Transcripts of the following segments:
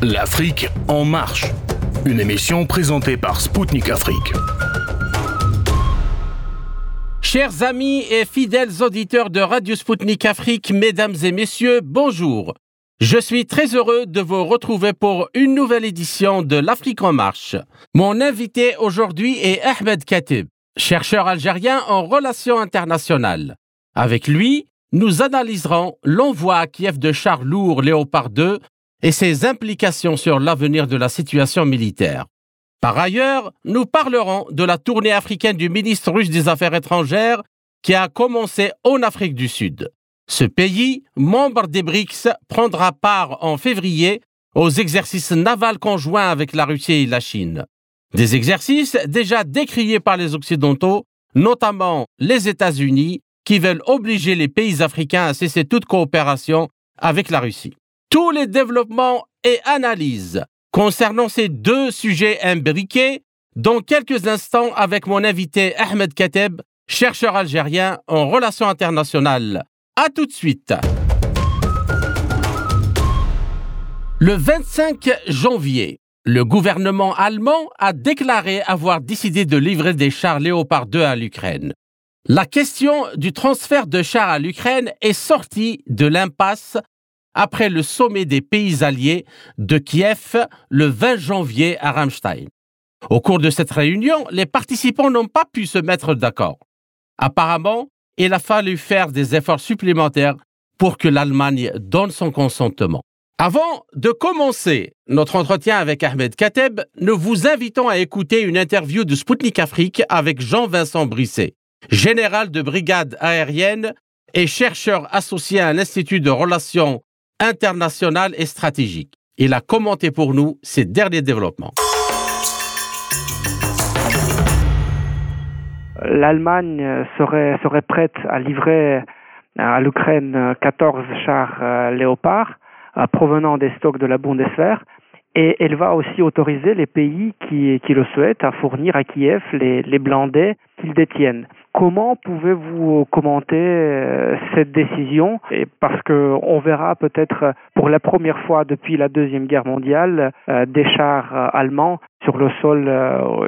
L'Afrique en marche. Une émission présentée par Spoutnik Afrique. Chers amis et fidèles auditeurs de Radio Spoutnik Afrique, mesdames et messieurs, bonjour. Je suis très heureux de vous retrouver pour une nouvelle édition de l'Afrique en marche. Mon invité aujourd'hui est Ahmed Katib, chercheur algérien en relations internationales. Avec lui, nous analyserons l'envoi à Kiev de chars lourds Léopard 2 et ses implications sur l'avenir de la situation militaire. Par ailleurs, nous parlerons de la tournée africaine du ministre russe des Affaires étrangères qui a commencé en Afrique du Sud. Ce pays, membre des BRICS, prendra part en février aux exercices navals conjoints avec la Russie et la Chine. Des exercices déjà décriés par les Occidentaux, notamment les États-Unis, qui veulent obliger les pays africains à cesser toute coopération avec la Russie tous les développements et analyses concernant ces deux sujets imbriqués dans quelques instants avec mon invité Ahmed Kateb, chercheur algérien en relations internationales. À tout de suite. Le 25 janvier, le gouvernement allemand a déclaré avoir décidé de livrer des chars Léopard 2 à l'Ukraine. La question du transfert de chars à l'Ukraine est sortie de l'impasse après le sommet des pays alliés de Kiev le 20 janvier à Ramstein. Au cours de cette réunion, les participants n'ont pas pu se mettre d'accord. Apparemment, il a fallu faire des efforts supplémentaires pour que l'Allemagne donne son consentement. Avant de commencer notre entretien avec Ahmed Kateb, nous vous invitons à écouter une interview de Sputnik Afrique avec Jean-Vincent Brisset, général de brigade aérienne et chercheur associé à l'Institut de relations international et stratégique. Il a commenté pour nous ces derniers développements. L'Allemagne serait, serait prête à livrer à l'Ukraine 14 chars euh, Léopard euh, provenant des stocks de la Bundeswehr et elle va aussi autoriser les pays qui, qui le souhaitent à fournir à Kiev les, les blindés qu'ils détiennent. Comment pouvez-vous commenter euh, cette décision? Et Parce qu'on verra peut-être pour la première fois depuis la Deuxième Guerre mondiale euh, des chars euh, allemands sur le sol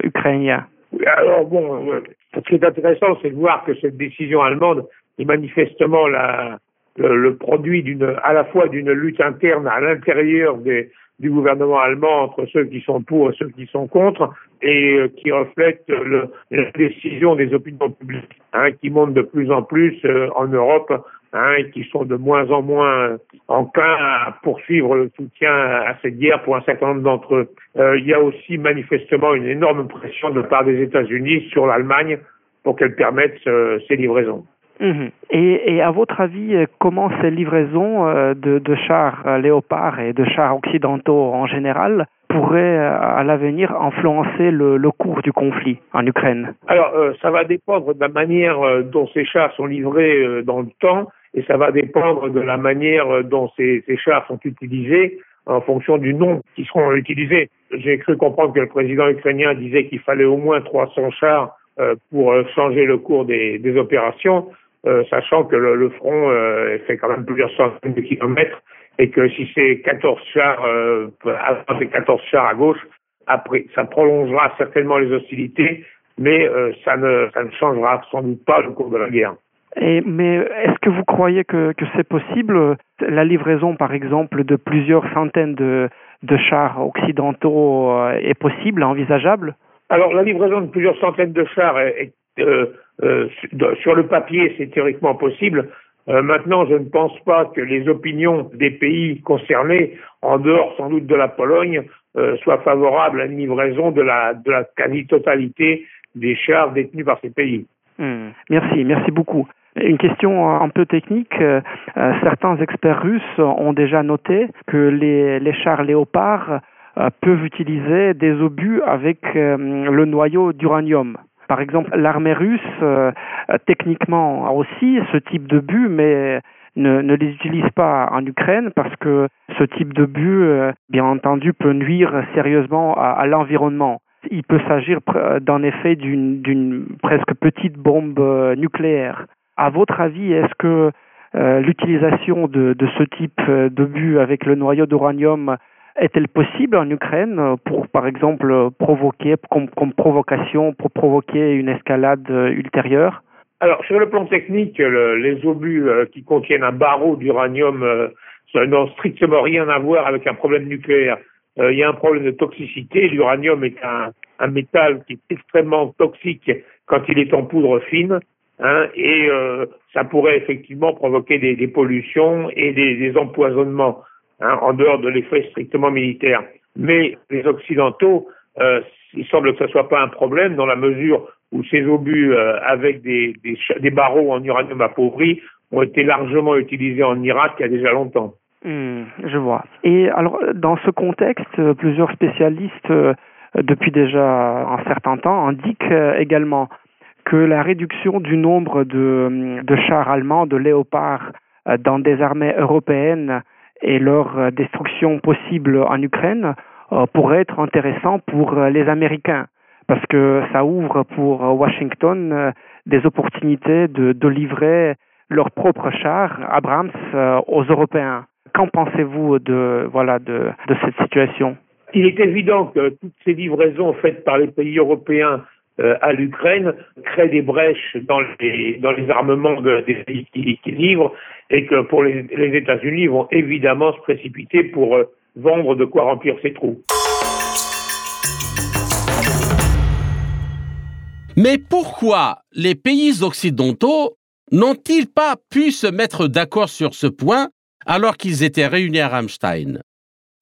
ukrainien. Alors bon, ce qui est intéressant, c'est de voir que cette décision allemande est manifestement le, produit à la fois d'une lutte interne à l'intérieur des, du gouvernement allemand entre ceux qui sont pour et ceux qui sont contre, et euh, qui reflète le, la décision des opinions publiques, hein, qui montent de plus en plus euh, en Europe, hein, et qui sont de moins en moins enclins à poursuivre le soutien à cette guerre pour un certain nombre d'entre eux. Euh, il y a aussi manifestement une énorme pression de part des États-Unis sur l'Allemagne pour qu'elle permette ces livraisons. Mhm. Et, et, à votre avis, euh, comment ces livraisons euh, de, de chars euh, léopards et de chars occidentaux en général pourraient à l'avenir influencer le, le, cours du conflit en Ukraine? Alors, ça va dépendre de la manière dont ces chars sont livrés dans le temps et ça va dépendre de la manière dont ces, ces chars sont utilisés en fonction du nombre qui seront utilisés. J'ai cru comprendre que le président ukrainien disait qu'il fallait au moins 300 chars pour changer le cours des, des opérations. Euh, sachant que le, le front euh, fait quand même plusieurs centaines de kilomètres et que si c'est 14 chars, euh, 14 chars à gauche, après, ça prolongera certainement les hostilités, mais euh, ça, ne, ça ne changera sans doute pas le cours de la guerre. Et, mais est-ce que vous croyez que, que c'est possible? La livraison, par exemple, de plusieurs centaines de, de chars occidentaux euh, est possible, envisageable? Alors la livraison de plusieurs centaines de chars est, est euh, euh, sur le papier, c'est théoriquement possible. Euh, maintenant, je ne pense pas que les opinions des pays concernés, en dehors sans doute de la Pologne, euh, soient favorables à une livraison de la, quasi-totalité des chars détenus par ces pays. Hmm. Merci, merci beaucoup. Une question un peu technique. Euh, certains experts russes ont déjà noté que les, chars léopards euh, peuvent utiliser des obus avec euh, le noyau d'uranium. Par exemple, l'armée russe, euh, techniquement, a aussi ce type de but, mais ne, les utilise pas en Ukraine parce que ce type de but, euh, bien entendu, peut nuire sérieusement à, l'environnement. Il peut s'agir d'un effet d'une presque petite bombe euh, nucléaire. À votre avis, est-ce que euh, l'utilisation de, ce type de but avec le noyau d'uranium est-elle possible en Ukraine pour, par exemple, provoquer, comme, provocation, pour provoquer une escalade ultérieure? Alors, sur le plan technique, les obus qui contiennent un barreau d'uranium n'ont strictement rien à voir avec un problème nucléaire. Il y a un problème de toxicité. L'uranium est un, métal qui est extrêmement toxique quand il est en poudre fine. Hein, et euh, ça pourrait effectivement provoquer des, pollutions et des empoisonnements hein, en dehors de l'effet strictement militaire. Mais les Occidentaux, euh, il semble que ce soit pas un problème dans la mesure où ces obus euh, avec des, barreaux en uranium appauvri ont été largement utilisés en Irak il y a déjà longtemps. Hmm, je vois. Et alors, dans ce contexte, plusieurs spécialistes depuis déjà un certain temps, indique euh, également que la réduction du nombre de, chars allemands, de léopards euh, dans des armées européennes et leur euh, destruction possible en Ukraine pourrait être intéressant pour les Américains parce que ça ouvre pour Washington des opportunités de, livrer leurs propres chars Abrams aux Européens. Qu'en pensez-vous de voilà de, cette situation? Il est évident que toutes ces livraisons faites par les pays européens euh, à l'Ukraine créent des brèches dans les, armements des pays qui, livrent et que pour les, États-Unis vont évidemment se précipiter pour euh, vendre de quoi remplir ces trous. Mais pourquoi les pays occidentaux n'ont-ils pas pu se mettre d'accord sur ce point alors qu'ils étaient réunis à Rammstein?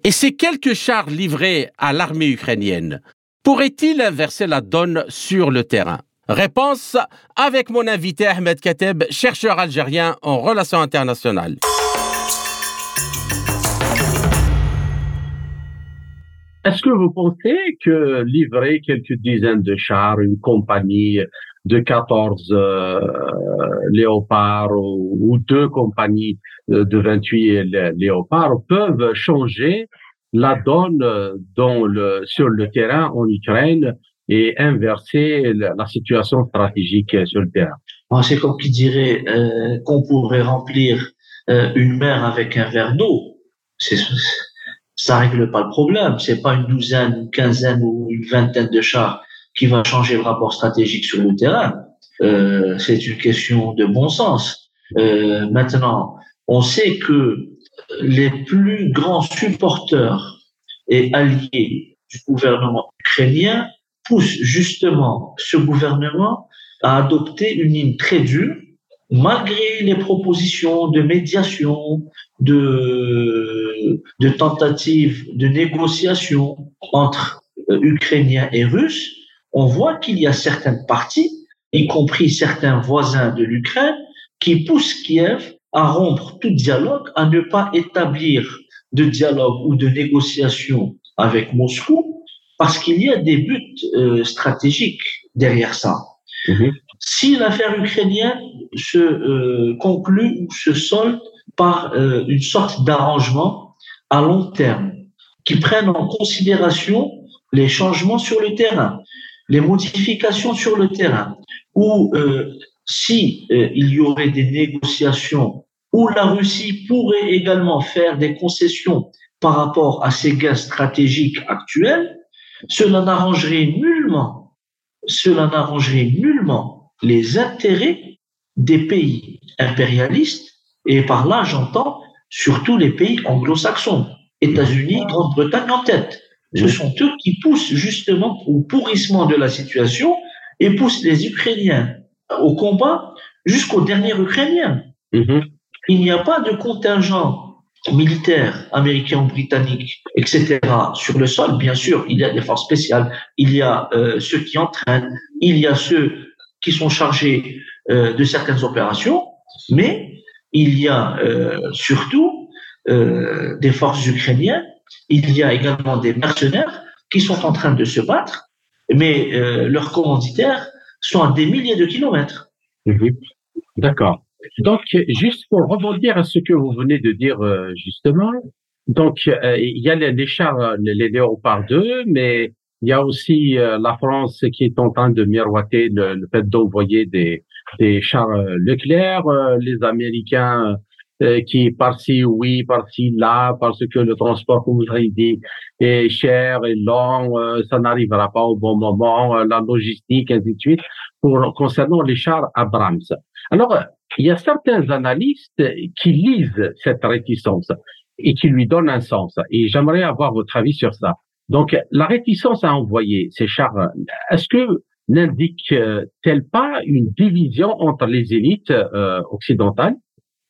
Et ces quelques chars livrés à l'armée ukrainienne pourraient-ils inverser la donne sur le terrain? Réponse avec mon invité Ahmed Kateb, chercheur algérien en relations internationales. Est-ce que vous pensez que livrer quelques dizaines de chars, une compagnie de 14 euh, léopards ou, deux compagnies de 28 léopards peuvent changer la donne dans le, sur le terrain en Ukraine et inverser la, situation stratégique sur le terrain. C'est comme qui dirait euh, qu'on pourrait remplir euh, une mer avec un verre d'eau. Ça règle pas le problème. C'est pas une douzaine, une quinzaine ou une vingtaine de chars qui va changer le rapport stratégique sur le terrain. Euh, c'est une question de bon sens. Euh, maintenant, on sait que les plus grands supporters et alliés du gouvernement ukrainien poussent justement ce gouvernement à adopter une ligne très dure, malgré les propositions de médiation, de, de tentatives de négociation entre euh, Ukrainiens et Russes, on voit qu'il y a certaines parties, y compris certains voisins de l'Ukraine, qui poussent Kiev à rompre tout dialogue, à ne pas établir de dialogue ou de négociation avec Moscou, parce qu'il y a des buts euh, stratégiques derrière ça. Mhm. Si l'affaire ukrainienne se euh, conclut ou se solde par euh, une sorte d'arrangement à long terme, qui prenne en considération les changements sur le terrain, les modifications sur le terrain, ou euh, si euh, il y aurait des négociations où la Russie pourrait également faire des concessions par rapport à ses gains stratégiques actuels, cela n'arrangerait nullement, cela n'arrangerait nullement les intérêts des pays impérialistes, et par là j'entends surtout les pays anglo-saxons, États-Unis, Grande-Bretagne en tête. Ce sont eux qui poussent justement au pourrissement de la situation et poussent les Ukrainiens au combat jusqu'au dernier Ukrainien. Mhm. Il n'y a pas de contingent militaire américain ou britannique, etc., sur le sol. Bien sûr, il y a des forces spéciales, il y a euh, ceux qui entraînent, il y a ceux qui sont chargés euh, de certaines opérations, mais il y a euh, surtout des forces ukrainiennes il y a également des mercenaires qui sont en train de se battre, mais leurs commanditaires sont à des milliers de kilomètres. Mhm. D'accord. Donc, juste pour rebondir à ce que vous venez de dire euh, justement, donc euh, il y a les, chars, les, Léopard 2, mais il y a aussi la France qui est en train de miroiter le, fait d'envoyer des, des chars Leclerc. les Américains euh, qui par-ci oui, par-ci là, parce que le transport, comme vous l'avez dit, est cher et long, euh, ça n'arrivera pas au bon moment, euh, la logistique, ainsi de suite, pour, concernant les chars Abrams. Alors, il y a certains analystes qui lisent cette réticence et qui lui donnent un sens. Et j'aimerais avoir votre avis sur ça. Donc, la réticence à envoyer ces chars, est-ce que n'indique-t-elle pas une division entre les élites euh, occidentales,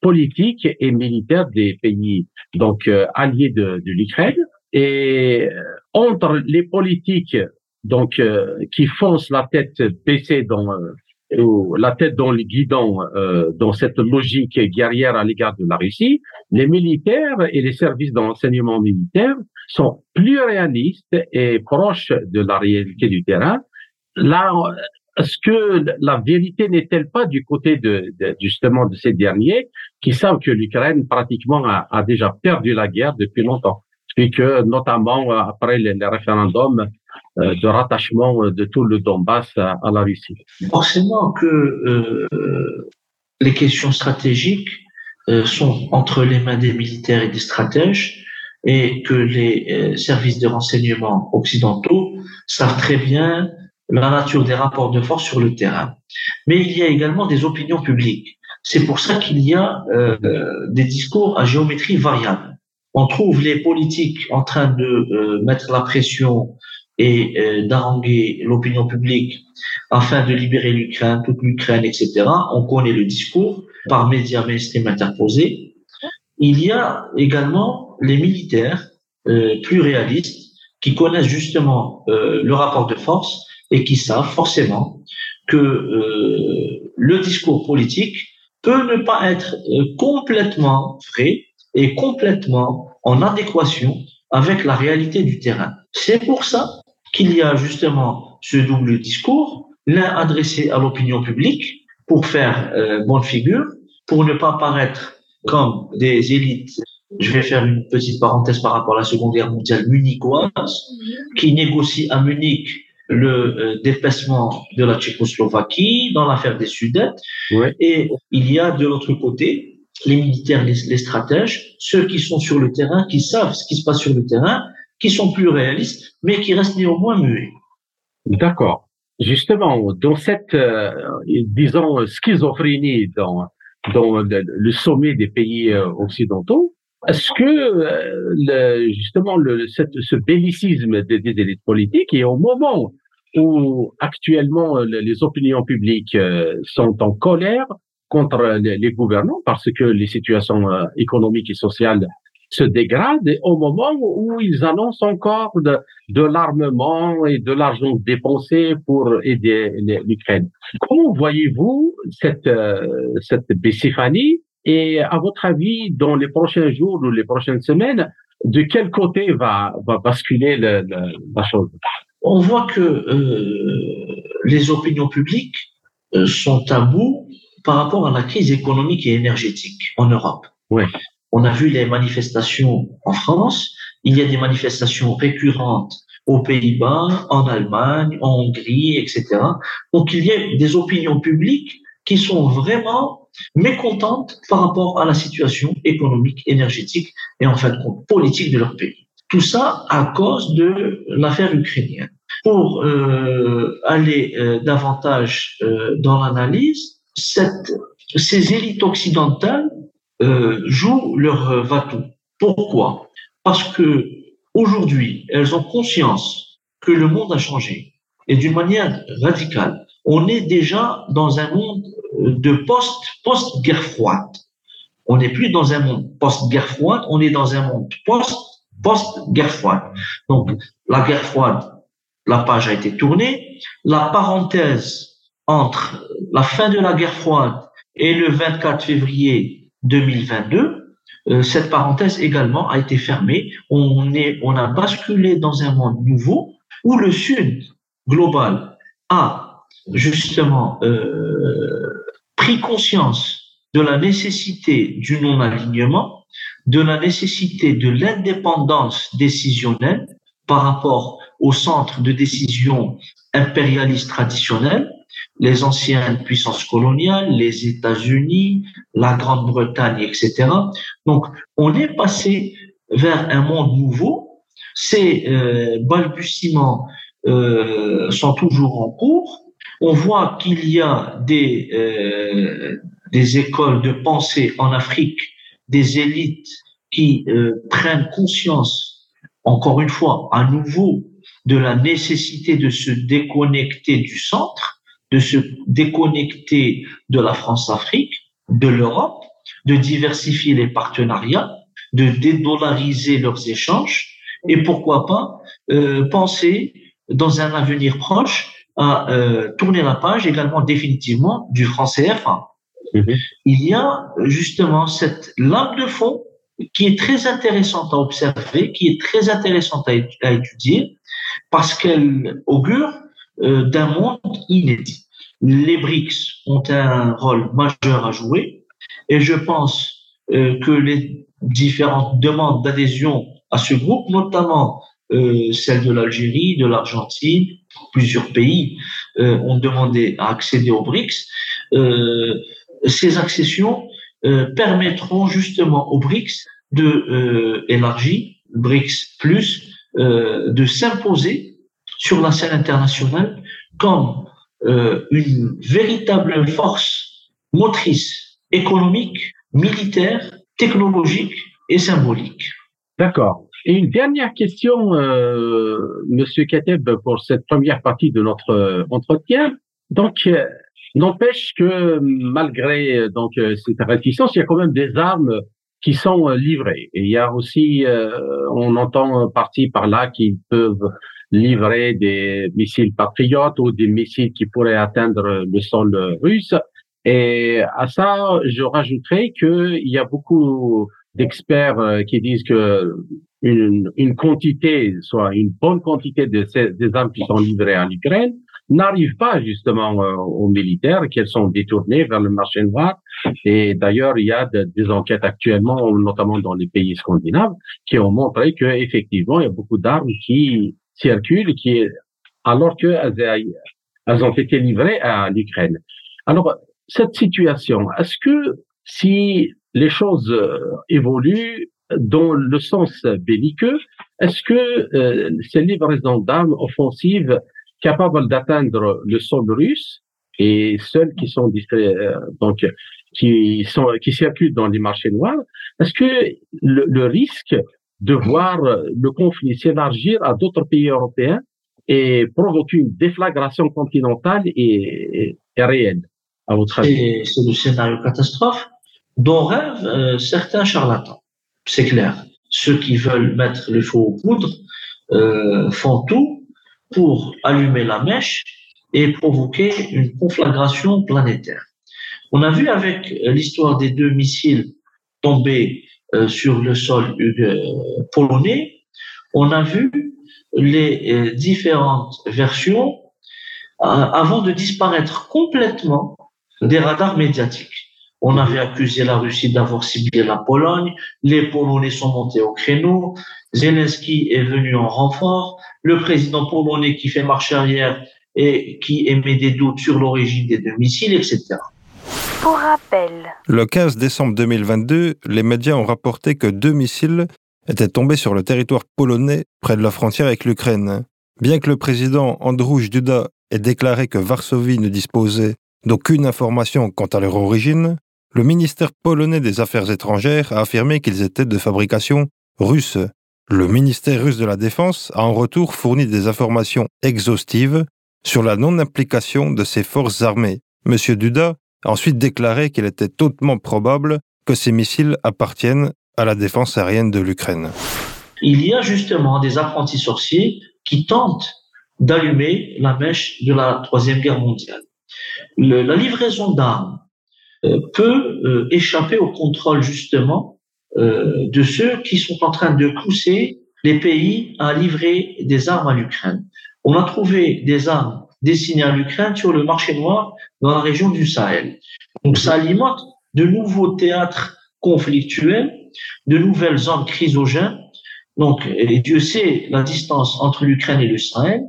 politiques et militaires des pays donc euh, alliés de, de l'Ukraine. Et euh, entre les politiques donc qui foncent la tête baissée dans ou la tête dans le guidon dans cette logique guerrière à l'égard de la Russie, les militaires et les services d'enseignement militaire sont plus réalistes et proches de la réalité du terrain. Là, est-ce que la vérité n'est-elle pas du côté de, justement de ces derniers qui savent que l'Ukraine pratiquement a, déjà perdu la guerre depuis longtemps? Et que notamment euh, après les, référendums euh, de rattachement de tout le Donbass à, la Russie? Forcément que euh, les questions stratégiques sont entre les mains des militaires et des stratèges et que les services de renseignement occidentaux savent très bien la nature des rapports de force sur le terrain. Mais il y a également des opinions publiques. C'est pour ça qu'il y a euh, des discours à géométrie variable. On trouve les politiques en train de euh, mettre la pression et euh, d'arranger l'opinion publique afin de libérer l'Ukraine, toute l'Ukraine, etc. On connaît le discours par médias mainstream interposés. Il y a également les militaires plus réalistes qui connaissent justement le rapport de force et qui savent forcément que euh, le discours politique peut ne pas être euh, complètement vrai et complètement en adéquation avec la réalité du terrain. C'est pour ça qu'il y a justement ce double discours, l'un adressé à l'opinion publique pour faire euh, bonne figure, pour ne pas paraître comme des élites. Je vais faire une petite parenthèse par rapport à la Seconde Guerre mondiale munichoise, qui négocie à Munich le euh, déplacement de la Tchécoslovaquie dans l'affaire des Sudètes. Et il y a de l'autre côté les militaires, les, stratèges, ceux qui sont sur le terrain, qui savent ce qui se passe sur le terrain, qui sont plus réalistes, mais qui restent néanmoins muets. D'accord. Justement, dans cette, euh, disons, schizophrénie dans, dans le, sommet des pays euh, occidentaux, est-ce que le, justement le, cette, ce bellicisme des, des élites politiques et au moment où actuellement les opinions publiques euh, sont en colère contre les gouvernants parce que les situations euh, économiques et sociales se dégradent au moment où ils annoncent encore de, de l'armement et de l'argent dépensé pour aider l'Ukraine. Comment voyez-vous cette, euh, cette bicéphanie et à votre avis, dans les prochains jours ou les prochaines semaines, de quel côté va, va basculer le, la chose? On voit que euh, les opinions publiques euh, sont à bout par rapport à la crise économique et énergétique en Europe. Ouais. On a vu les manifestations en France, il y a des manifestations récurrentes aux Pays-Bas, en Allemagne, en Hongrie, etc. Donc il y a des opinions publiques qui sont vraiment mécontentes par rapport à la situation économique, énergétique et en fin de compte politique de leur pays. Tout ça à cause de l'affaire ukrainienne. Pour euh, aller euh, davantage euh, dans l'analyse, ces élites occidentales jouent leur vatou. Pourquoi? Parce que aujourd'hui, elles ont conscience que le monde a changé et d'une manière radicale. On est déjà dans un monde de post post guerre froide. On n'est plus dans un monde post guerre froide, on est dans un monde post post-guerre froide. Donc, la guerre froide, la page a été tournée. La parenthèse entre la fin de la guerre froide et le 24 février 2022, euh, cette parenthèse également a été fermée. On, est, on a basculé dans un monde nouveau où le Sud global a justement euh, pris conscience de la nécessité du non-alignement de la nécessité de l'indépendance décisionnelle par rapport au centre de décision impérialiste traditionnel, les anciennes puissances coloniales, les États-Unis, la Grande-Bretagne, etc. Donc, on est passé vers un monde nouveau. Ces euh, balbutiements euh, sont toujours en cours. On voit qu'il y a des, euh, des écoles de pensée en Afrique, des élites qui euh, prennent conscience, encore une fois, à nouveau, de la nécessité de se déconnecter du centre, de se déconnecter de la France-Afrique, de l'Europe, de diversifier les partenariats, de dédollariser leurs échanges et pourquoi pas euh, penser dans un avenir proche à euh, tourner la page également définitivement du franc CFA. Mhm. Il y a justement cette lame de fond qui est très intéressante à observer, qui est très intéressante à, étudier, parce qu'elle augure euh, d'un monde inédit. Les BRICS ont un rôle majeur à jouer, et je pense euh, que les différentes demandes d'adhésion à ce groupe, notamment euh, celle de l'Algérie, de l'Argentine, plusieurs pays euh, ont demandé à accéder aux BRICS. Euh, ces accessions euh, permettront justement aux BRICS de euh, élargir, BRICS plus, euh, de s'imposer sur la scène internationale comme une véritable force motrice économique, militaire, technologique et symbolique. D'accord. Et une dernière question, euh, Monsieur Kateb, pour cette première partie de notre entretien. Donc, N'empêche que malgré donc euh, cette réticence, il y a quand même des armes qui sont euh, livrées. Et il y a aussi, euh, on entend par là qu'ils peuvent livrer des missiles patriotes ou des missiles qui pourraient atteindre le sol russe. Et à ça, je rajouterais qu'il y a beaucoup d'experts qui disent que une, une, quantité, soit une bonne quantité de ces, des armes qui sont livrées à l'Ukraine, n'arrivent pas justement euh, aux militaires, qu'elles sont détournées vers le marché noir. Et d'ailleurs, il y a des enquêtes actuellement, notamment dans les pays scandinaves, qui ont montré que effectivement, il y a beaucoup d'armes qui circulent, qui alors qu'elles elles ont été livrées à l'Ukraine. Alors, cette situation, est-ce que si les choses euh, évoluent dans le sens belliqueux, est-ce que euh, ces livraisons d'armes offensives capables d'atteindre le sol russe et celles qui sont euh, donc qui sont qui circulent dans les marchés noirs, est-ce que le, risque de voir le conflit s'élargir à d'autres pays européens et provoquer une déflagration continentale est, est réel, à votre avis? C'est le scénario catastrophe dont rêvent euh, certains charlatans. C'est clair. Ceux qui veulent mettre le feu aux poudres euh, font tout pour allumer la mèche et provoquer une conflagration planétaire. On a vu avec l'histoire des deux missiles tombés euh, sur le sol euh, polonais, on a vu les différentes versions avant de disparaître complètement des radars médiatiques. On avait accusé la Russie d'avoir ciblé la Pologne, les Polonais sont montés au créneau, Zelensky est venu en renfort, le président polonais qui fait marche arrière et qui émet des doutes sur l'origine des deux missiles, etc. Pour rappel. Le 15 décembre 2022, les médias ont rapporté que deux missiles étaient tombés sur le territoire polonais près de la frontière avec l'Ukraine. Bien que le président Andrzej Duda ait déclaré que Varsovie ne disposait d'aucune information quant à leur origine, le ministère polonais des Affaires étrangères a affirmé qu'ils étaient de fabrication russe le ministère russe de la Défense a en retour fourni des informations exhaustives sur la non-implication de ses forces armées. M. Duda a ensuite déclaré qu'il était hautement probable que ces missiles appartiennent à la défense aérienne de l'Ukraine. Il y a justement des apprentis sorciers qui tentent d'allumer la mèche de la Troisième Guerre mondiale. la livraison d'armes peut euh, échapper au contrôle justement euh, de ceux qui sont en train de pousser les pays à livrer des armes à l'Ukraine. On a trouvé des armes destinées à l'Ukraine sur le marché noir dans la région du Sahel. Donc ça alimente de nouveaux théâtres conflictuels, de nouvelles zones chrysogènes. Donc, Dieu sait la distance entre l'Ukraine et le Sahel.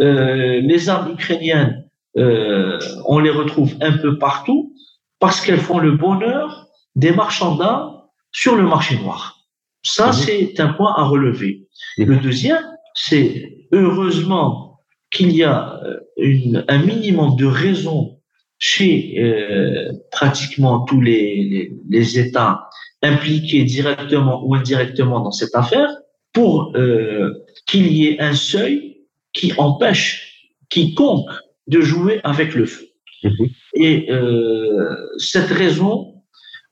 Euh, les armes ukrainiennes euh, on les retrouve un peu partout parce qu'elles font le bonheur des marchands d'art sur le marché noir. Ça, Mhm. c'est un point à relever. Mhm. Le deuxième, c'est heureusement qu'il y a euh, une, un minimum de raison chez euh, pratiquement tous les, les, les États impliqués directement ou indirectement dans cette affaire pour euh, qu'il y ait un seuil qui empêche quiconque de jouer avec le feu. Mhm. Et euh, cette raison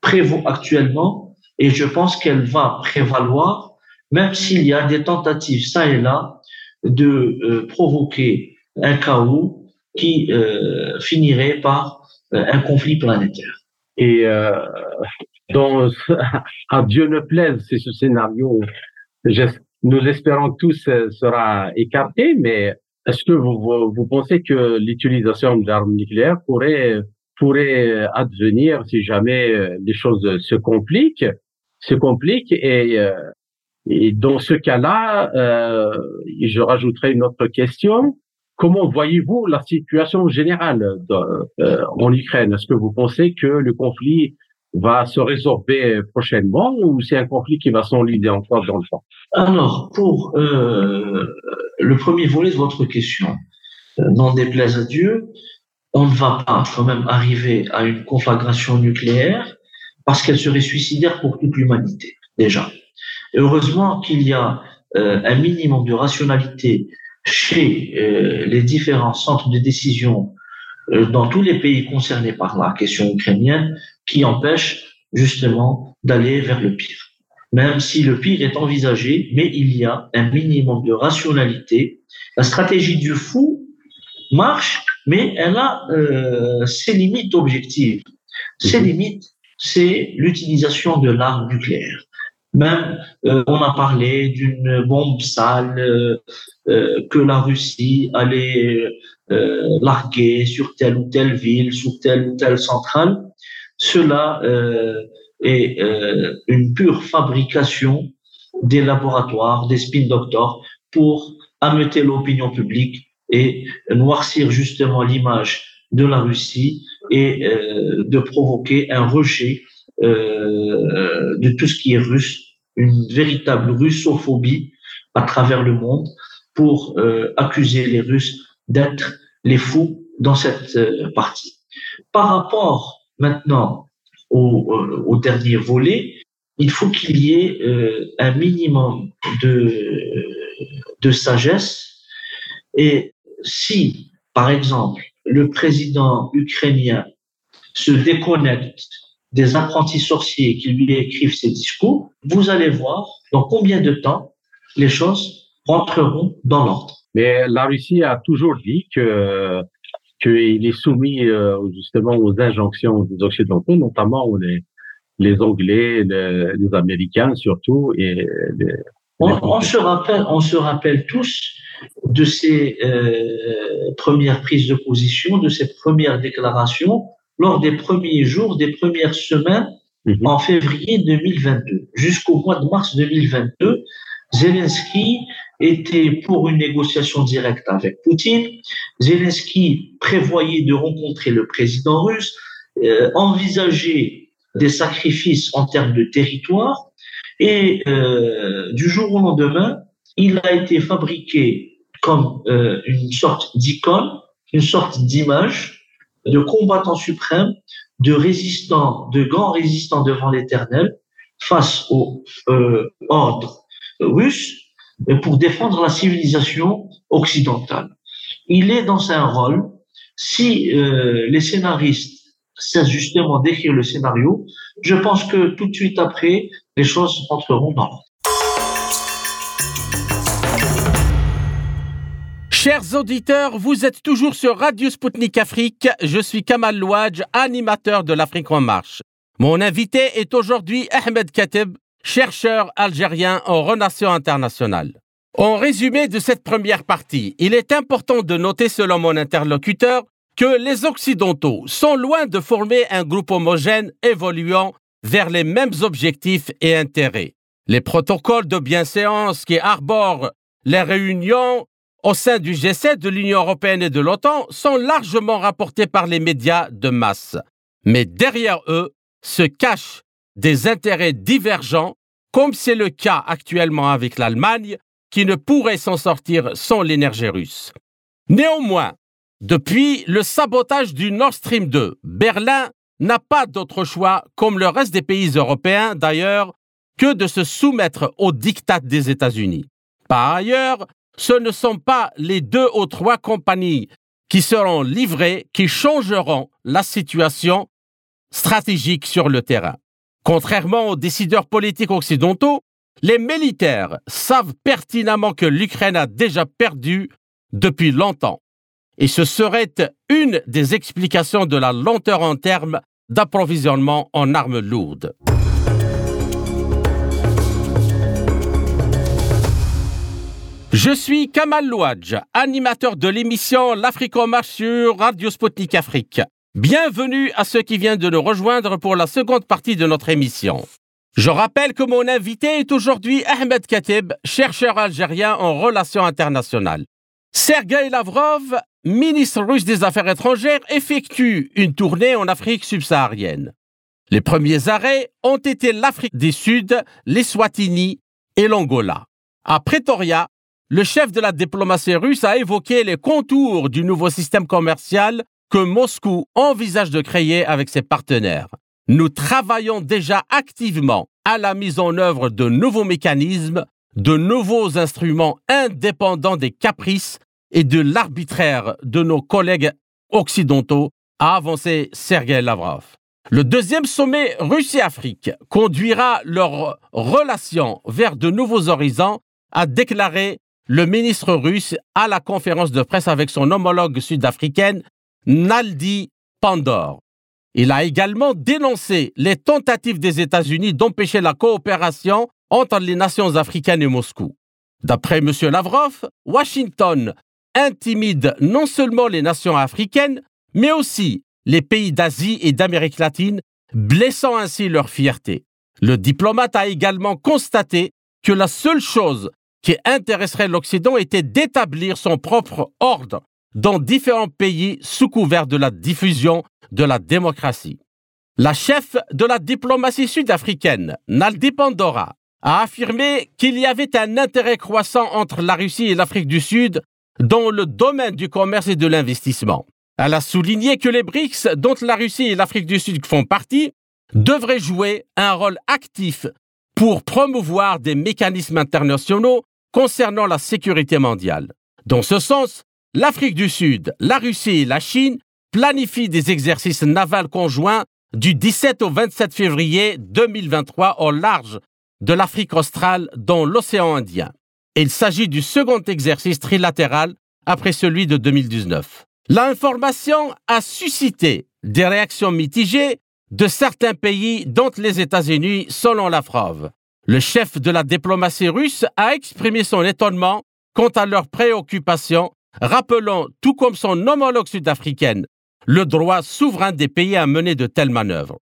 prévaut actuellement et je pense qu'elle va prévaloir même s'il y a des tentatives ça et là de euh, provoquer un chaos qui euh, finirait par un conflit planétaire. Et dans, à Dieu ne plaise, si ce scénario, nous espérons que tous sera écarté, mais est-ce que vous, vous, pensez que l'utilisation d'armes nucléaires pourrait, pourrait advenir si jamais euh, les choses se compliquent, se compliquent et, euh, et dans ce cas-là, euh, je rajouterai une autre question. Comment voyez-vous la situation générale euh, en Ukraine? Est-ce que vous pensez que le conflit va se résorber prochainement ou c'est un conflit qui va s'enliser encore dans le temps? Alors, pour euh, le premier volet de votre question, euh, n'en déplaise à Dieu, on ne va pas quand même arriver à une conflagration nucléaire parce qu'elle serait suicidaire pour toute l'humanité, déjà. Heureusement qu'il y a euh, un minimum de rationalité chez euh, les différents centres de décision dans tous les pays concernés par la question ukrainienne qui empêche justement d'aller vers le pire même si le pire est envisagé, mais il y a un minimum de rationalité. La stratégie du fou marche, mais elle a euh, ses limites objectives. Ses Mhm. limites, c'est l'utilisation de l'arme nucléaire. Même, euh, on a parlé d'une bombe sale euh, euh, que la Russie allait larguer sur telle ou telle ville, sur telle ou telle centrale. Cela euh, est euh, une pure fabrication des laboratoires, des spin doctors pour ameuter l'opinion publique et noircir justement l'image de la Russie et euh, de provoquer un rejet euh, de tout ce qui est russe, une véritable russophobie à travers le monde pour euh, accuser les Russes d'être les fous dans cette euh, partie. Par rapport maintenant au, euh, au dernier volet, il faut qu'il y ait euh, un minimum de, de sagesse. Et si, par exemple, le président ukrainien se déconnecte des apprentis sorciers qui lui écrivent ses discours, vous allez voir dans combien de temps les choses rentreront dans l'ordre. Mais la Russie a toujours dit que qu'il est soumis euh, justement aux injonctions des Occidentaux, notamment les, les Anglais, les, les Américains surtout, et les, On, on se rappelle, on se rappelle tous de ces euh, premières prises de position, de ces premières déclarations lors des premiers jours, des premières semaines Mhm. en février 2022. Jusqu'au mois de mars 2022, Zelensky était pour une négociation directe avec Poutine. Zelensky prévoyait de rencontrer le président russe, euh, envisager des sacrifices en termes de territoire. Et euh, du jour au lendemain, il a été fabriqué comme euh, une sorte d'icône, une sorte d'image de combattant suprême, de résistant, de grands résistants devant l'éternel face au euh, ordre russe pour défendre la civilisation occidentale. Il est dans un rôle, si euh, les scénaristes savent justement décrire le scénario, je pense que tout de suite après, les choses entreront dans l'ordre. Chers auditeurs, vous êtes toujours sur Radio Sputnik Afrique. Je suis Kamal Louadj, animateur de l'Afrique en marche. Mon invité est aujourd'hui Ahmed Kateb, chercheur algérien en relations internationales. En résumé de cette première partie, il est important de noter selon mon interlocuteur que les Occidentaux sont loin de former un groupe homogène évoluant vers les mêmes objectifs et intérêts. Les protocoles de bienséance qui arborent les réunions au sein du G7, de l'Union européenne et de l'OTAN sont largement rapportés par les médias de masse. Mais derrière eux se cachent des intérêts divergents, comme c'est le cas actuellement avec l'Allemagne, qui ne pourrait s'en sortir sans l'énergie russe. Néanmoins, depuis le sabotage du Nord Stream 2, Berlin n'a pas d'autre choix, comme le reste des pays européens d'ailleurs, que de se soumettre aux diktats des États-Unis. Par ailleurs, ce ne sont pas les deux ou trois compagnies qui seront livrées qui changeront la situation stratégique sur le terrain. Contrairement aux décideurs politiques occidentaux, les militaires savent pertinemment que l'Ukraine a déjà perdu depuis longtemps. Et ce serait une des explications de la lenteur en termes d'approvisionnement en armes lourdes. Je suis Kamal Louadj, animateur de l'émission L'Afrique en marche sur Radio Sputnik Afrique. Bienvenue à ceux qui viennent de nous rejoindre pour la seconde partie de notre émission. Je rappelle que mon invité est aujourd'hui Ahmed Katib, chercheur algérien en relations internationales. Sergei Lavrov, ministre russe des Affaires étrangères, effectue une tournée en Afrique subsaharienne. Les premiers arrêts ont été l'Afrique du Sud, les Swatini et l'Angola. À Pretoria, le chef de la diplomatie russe a évoqué les contours du nouveau système commercial que Moscou envisage de créer avec ses partenaires. Nous travaillons déjà activement à la mise en œuvre de nouveaux mécanismes, de nouveaux instruments indépendants des caprices et de l'arbitraire de nos collègues occidentaux, a avancé Sergei Lavrov. Le deuxième sommet Russie-Afrique conduira leurs relations vers de nouveaux horizons, a déclaré le ministre russe à la conférence de presse avec son homologue sud-africaine, Naldi Pandor. Il a également dénoncé les tentatives des États-Unis d'empêcher la coopération entre les nations africaines et Moscou. D'après M. Lavrov, Washington intimide non seulement les nations africaines, mais aussi les pays d'Asie et d'Amérique latine, blessant ainsi leur fierté. Le diplomate a également constaté que la seule chose qui intéresserait l'Occident était d'établir son propre ordre dans différents pays sous couvert de la diffusion de la démocratie. La chef de la diplomatie sud-africaine, Naldi Pandora, a affirmé qu'il y avait un intérêt croissant entre la Russie et l'Afrique du Sud dans le domaine du commerce et de l'investissement. Elle a souligné que les BRICS, dont la Russie et l'Afrique du Sud font partie, devraient jouer un rôle actif pour promouvoir des mécanismes internationaux concernant la sécurité mondiale. Dans ce sens, l'Afrique du Sud, la Russie et la Chine planifient des exercices navals conjoints du 17 au 27 février 2023 au large de l'Afrique australe dans l'océan Indien. Il s'agit du second exercice trilatéral après celui de 2019. L'information a suscité des réactions mitigées de certains pays, dont les États-Unis, selon la. Le chef de la diplomatie russe a exprimé son étonnement quant à leurs préoccupations, rappelant, tout comme son homologue sud-africaine, le droit souverain des pays à mener de telles manœuvres.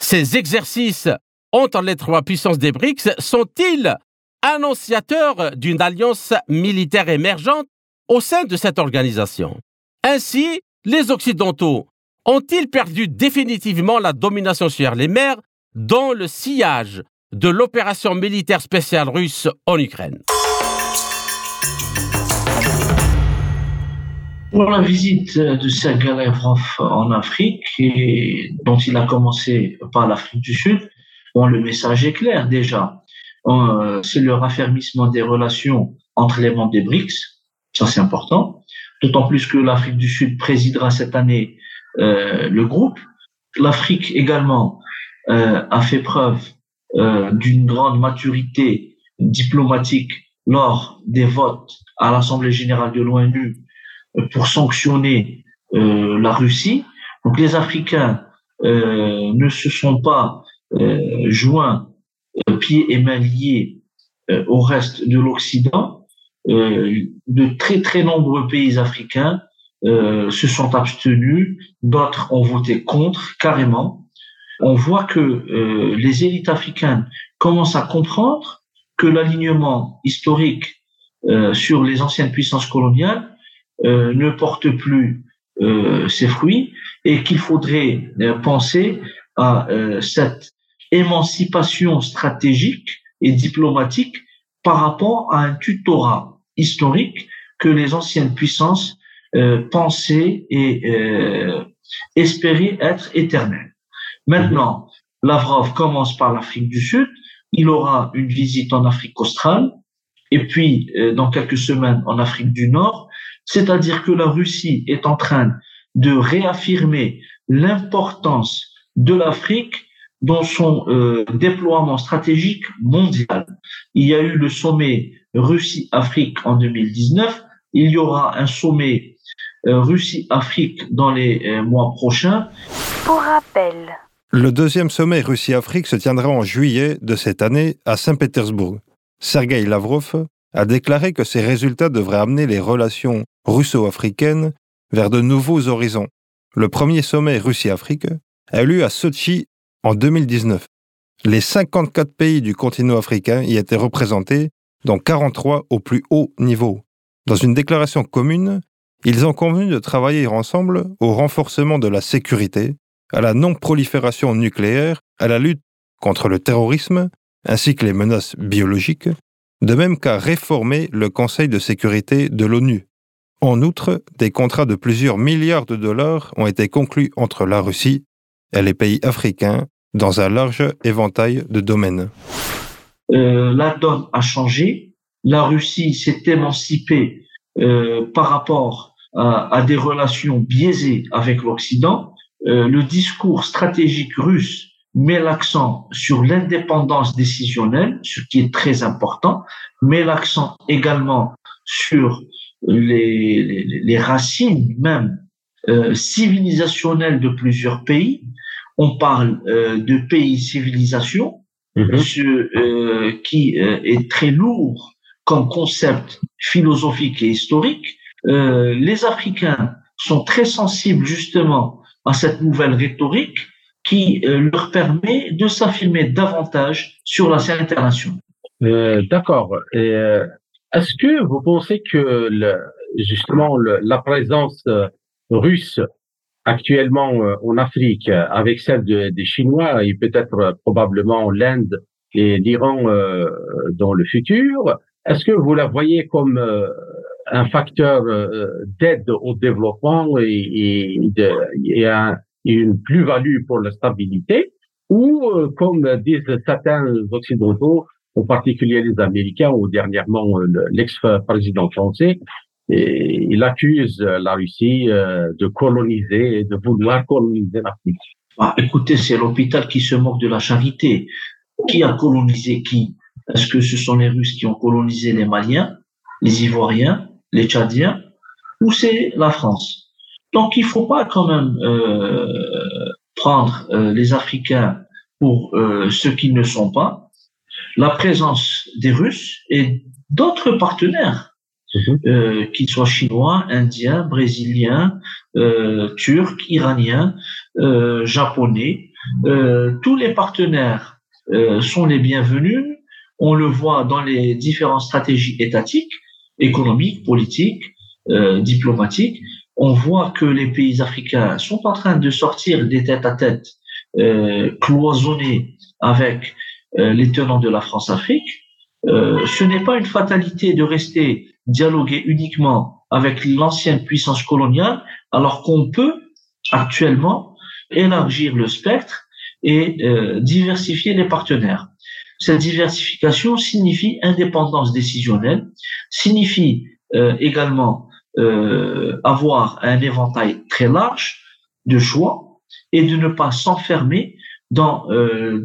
Ces exercices entre les trois puissances des BRICS sont-ils annonciateurs d'une alliance militaire émergente au sein de cette organisation? Ainsi, les Occidentaux ont-ils perdu définitivement la domination sur les mers dans le sillage de l'opération militaire spéciale russe en Ukraine? Pour la visite de Sergei Lavrov en Afrique, dont il a commencé par l'Afrique du Sud, bon, le message est clair déjà. Euh, c'est le raffermissement des relations entre les membres des BRICS, ça c'est important, d'autant plus que l'Afrique du Sud présidera cette année euh, le groupe. L'Afrique également euh, a fait preuve d'une grande maturité diplomatique lors des votes à l'Assemblée générale de l'ONU pour sanctionner euh, la Russie. Donc les Africains ne se sont pas joints pieds et mains liés au reste de l'Occident. de très très nombreux pays africains se sont abstenus, d'autres ont voté contre carrément on voit que euh, les élites africaines commencent à comprendre que l'alignement historique sur les anciennes puissances coloniales ne porte plus ses fruits et qu'il faudrait penser à cette émancipation stratégique et diplomatique par rapport à un tutorat historique que les anciennes puissances euh, pensaient et euh, espéraient être éternel. Maintenant, Lavrov commence par l'Afrique du Sud, il aura une visite en Afrique australe, et puis euh, dans quelques semaines en Afrique du Nord, c'est-à-dire que la Russie est en train de réaffirmer l'importance de l'Afrique dans son euh, déploiement stratégique mondial. Il y a eu le sommet Russie-Afrique en 2019. Il y aura un sommet euh, Russie-Afrique dans les euh, mois prochains. Pour rappel. Le deuxième sommet Russie-Afrique se tiendra en juillet de cette année à Saint-Pétersbourg. Sergei Lavrov a déclaré que ces résultats devraient amener les relations russo-africaines vers de nouveaux horizons. Le premier sommet Russie-Afrique a eu lieu à Sochi en 2019. Les 54 pays du continent africain y étaient représentés, dont 43 au plus haut niveau. Dans une déclaration commune, ils ont convenu de travailler ensemble au renforcement de la sécurité, à la non-prolifération nucléaire, à la lutte contre le terrorisme, ainsi que les menaces biologiques, de même qu'à réformer le Conseil de sécurité de l'ONU. En outre, des contrats de plusieurs milliards de dollars ont été conclus entre la Russie et les pays africains dans un large éventail de domaines. Euh, la donne a changé. La Russie s'est émancipée euh, par rapport à, des relations biaisées avec l'Occident. Euh, le discours stratégique russe met l'accent sur l'indépendance décisionnelle, ce qui est très important, met l'accent également sur les, les, les racines même euh, civilisationnelles de plusieurs pays, on parle euh, de pays civilisation, mhm. euh, qui est très lourd comme concept philosophique et historique. les Africains sont très sensibles justement à cette nouvelle rhétorique qui leur permet de s'affirmer davantage sur la scène internationale. D'accord. Est-ce que vous pensez que le, justement la présence russe actuellement euh, en Afrique avec celle des Chinois et peut-être euh, probablement l'Inde et l'Iran euh, dans le futur, est-ce que vous la voyez comme un facteur d'aide au développement et, et, une plus-value pour la stabilité ou comme disent certains occidentaux, en particulier les Américains ou dernièrement l'ex-président français, et il accuse la Russie euh, de coloniser, de vouloir coloniser l'Afrique. Ah, écoutez, c'est l'hôpital qui se moque de la charité. Qui a colonisé qui? Est-ce que ce sont les Russes qui ont colonisé les Maliens, les Ivoiriens, les Tchadiens, ou c'est la France? Donc il faut pas quand même euh, prendre euh, les Africains pour euh, ce qu'ils ne sont pas. La présence des Russes et d'autres partenaires Mhm. euh, qu'ils soient chinois, indiens, brésiliens, euh, turcs, iraniens, euh, japonais. Euh, tous les partenaires euh, sont les bienvenus. On le voit dans les différentes stratégies étatiques, économiques, politiques, euh, diplomatiques. On voit que les pays africains sont en train de sortir des tête-à-tête cloisonnés avec les tenants de la France-Afrique. ce n'est pas une fatalité de rester dialoguer uniquement avec l'ancienne puissance coloniale, alors qu'on peut actuellement élargir le spectre et euh, diversifier les partenaires. Cette diversification signifie indépendance décisionnelle, signifie euh, également euh, avoir un éventail très large de choix et de ne pas s'enfermer dans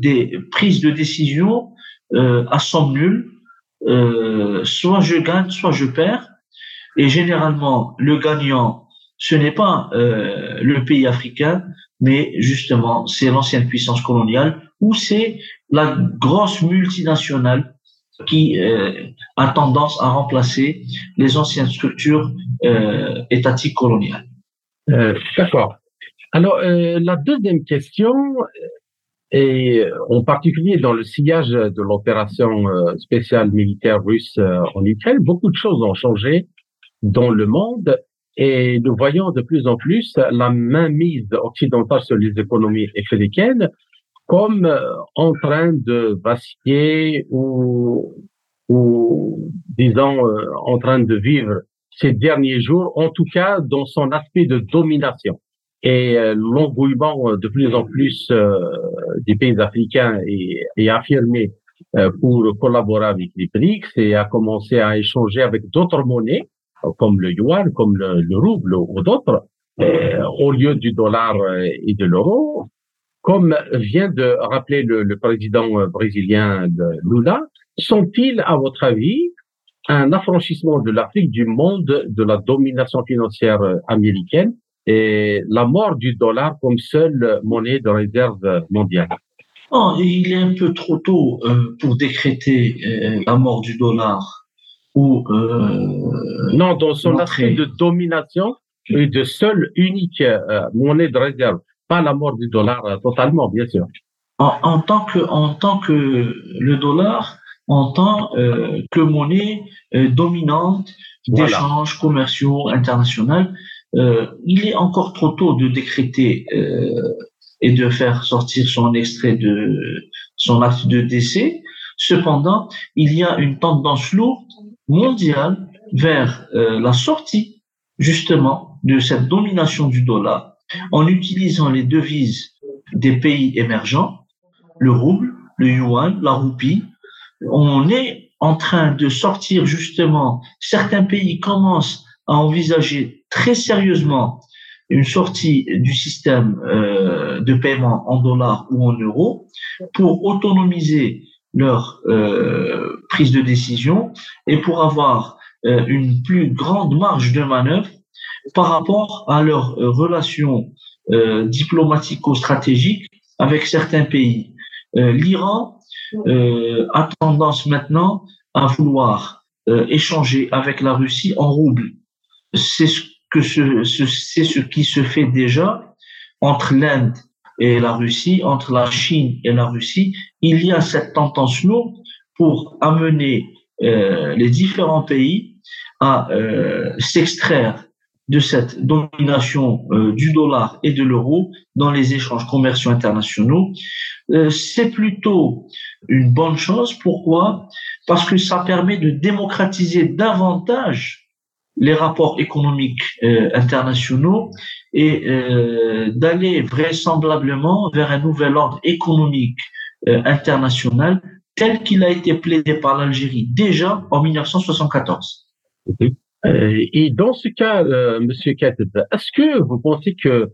des prises de décision à somme nulle euh, soit je gagne, soit je perds. Et généralement, le gagnant, ce n'est pas euh, le pays africain, mais justement, c'est l'ancienne puissance coloniale ou c'est la grosse multinationale qui euh, a tendance à remplacer les anciennes structures euh, étatiques coloniales. D'accord. Alors, la deuxième question, Et en particulier dans le sillage de l'opération spéciale militaire russe en Ukraine, beaucoup de choses ont changé dans le monde et nous voyons de plus en plus la mainmise occidentale sur les économies africaines comme euh, en train de vaciller ou, ou disons, euh, en train de vivre ces derniers jours, en tout cas dans son aspect de domination. Et euh, l'engouement de plus en plus des pays africains est, est affirmé pour collaborer avec les BRICS et a commencé à échanger avec d'autres monnaies, comme le yuan, comme le, le rouble ou d'autres, au lieu du dollar et de l'euro. Comme vient de rappeler le, président euh, brésilien Lula, sont-ils, à votre avis, un affranchissement de l'Afrique du monde de la domination financière euh, américaine et la mort du dollar comme seule monnaie de réserve mondiale? Oh, Il est un peu trop tôt euh, pour décréter la mort du dollar ou non dans son aspect de domination et de seule unique monnaie de réserve pas la mort du dollar euh, totalement, bien sûr. En, tant que, en tant que le dollar, en tant euh, que monnaie euh, dominante d'échanges commerciaux internationaux, il est encore trop tôt de décréter et de faire sortir son extrait de son acte de décès. Cependant, il y a une tendance lourde mondiale vers la sortie justement de cette domination du dollar en utilisant les devises des pays émergents, le rouble, le yuan, la roupie, on est en train de sortir justement, certains pays commencent à envisager très sérieusement une sortie du système euh, de paiement en dollars ou en euros pour autonomiser leur euh, prise de décision et pour avoir euh, une plus grande marge de manœuvre par rapport à leurs euh, relations euh, diplomatico-stratégiques avec certains pays. Euh, L'Iran a tendance maintenant à vouloir échanger avec la Russie en rouble. C'est ce que c'est ce qui se fait déjà entre l'Inde et la Russie, entre la Chine et la Russie. Il y a cette tendance lourde pour amener les différents pays à s'extraire de cette domination euh, du dollar et de l'euro dans les échanges commerciaux internationaux, euh, c'est plutôt une bonne chose. Pourquoi? Parce que ça permet de démocratiser davantage les rapports économiques euh, internationaux et d'aller vraisemblablement vers un nouvel ordre économique international tel qu'il a été plaidé par l'Algérie déjà en 1974. Euh, et dans ce cas, euh, Monsieur Kateb, est-ce que vous pensez que,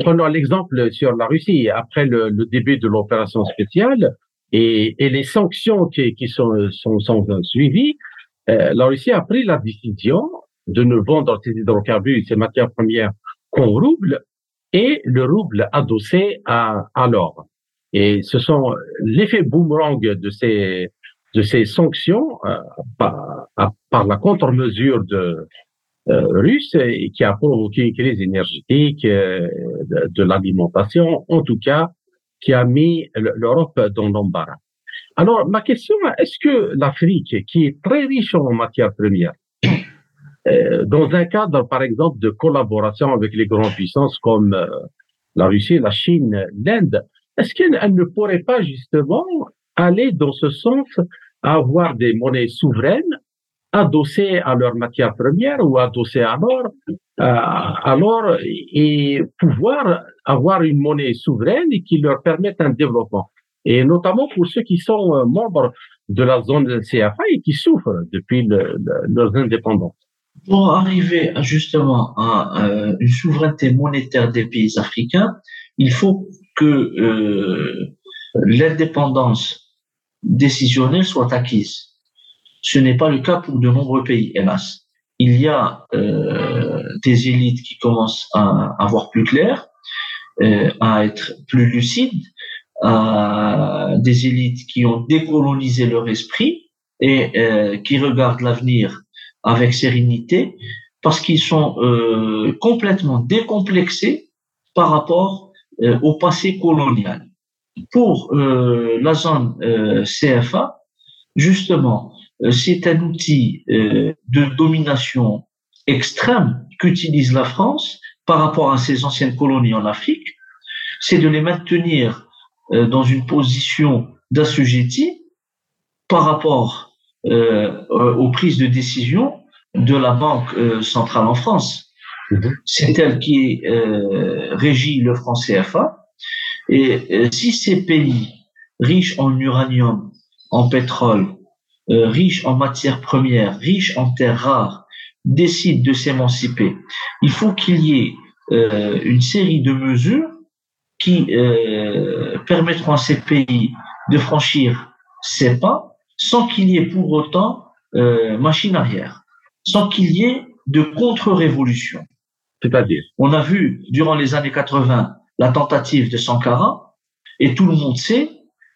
prenons l'exemple sur la Russie, après le, début de l'opération spéciale et, et, les sanctions qui, qui sont, sont, sont suivies, euh, la Russie a pris la décision de ne vendre ses hydrocarbures ses matières premières qu'en rouble et le rouble adossé à, à l'or. Et ce sont l'effet boomerang de ces de ces sanctions euh, par, la contre-mesure de euh, et qui a provoqué une crise énergétique euh, de, de l'alimentation, en tout cas, qui a mis l'Europe dans l'embarras. Alors, ma question, est-ce que l'Afrique, qui est très riche en matières premières, euh, dans un cadre, par exemple, de collaboration avec les grandes puissances comme la Russie, la Chine, l'Inde, est-ce qu'elle ne pourrait pas justement aller dans ce sens avoir des monnaies souveraines adossées à leurs matières premières ou adossées à l'or, euh, alors et pouvoir avoir une monnaie souveraine qui leur permette un développement. Et notamment pour ceux qui sont euh, membres de la zone CFA et qui souffrent depuis le, leur indépendance. Pour arriver justement à euh, une souveraineté monétaire des pays africains, il faut que euh, l'indépendance décisionnelle soit acquise. Ce n'est pas le cas pour de nombreux pays, hélas. Il y a euh, des élites qui commencent à, avoir plus clair, euh, à être plus lucides, des élites qui ont décolonisé leur esprit et euh, qui regardent l'avenir avec sérénité parce qu'ils sont complètement décomplexés par rapport au passé colonial. Pour euh, la zone euh, CFA, justement, euh, c'est un outil euh, de domination extrême qu'utilise la France par rapport à ses anciennes colonies en Afrique, c'est de les maintenir euh, dans une position d'assujetti par rapport aux prises de décision de la Banque centrale en France. Mhm. C'est elle qui régit le franc CFA et euh, si ces pays riches en uranium, en pétrole, euh, riches en matières premières, riches en terres rares, décident de s'émanciper, il faut qu'il y ait euh, une série de mesures qui permettront à ces pays de franchir ces pas sans qu'il y ait pour autant machine arrière, sans qu'il y ait de contre-révolution. C'est-à-dire? On a vu durant les années 80 la tentative de Sankara, et tout le monde sait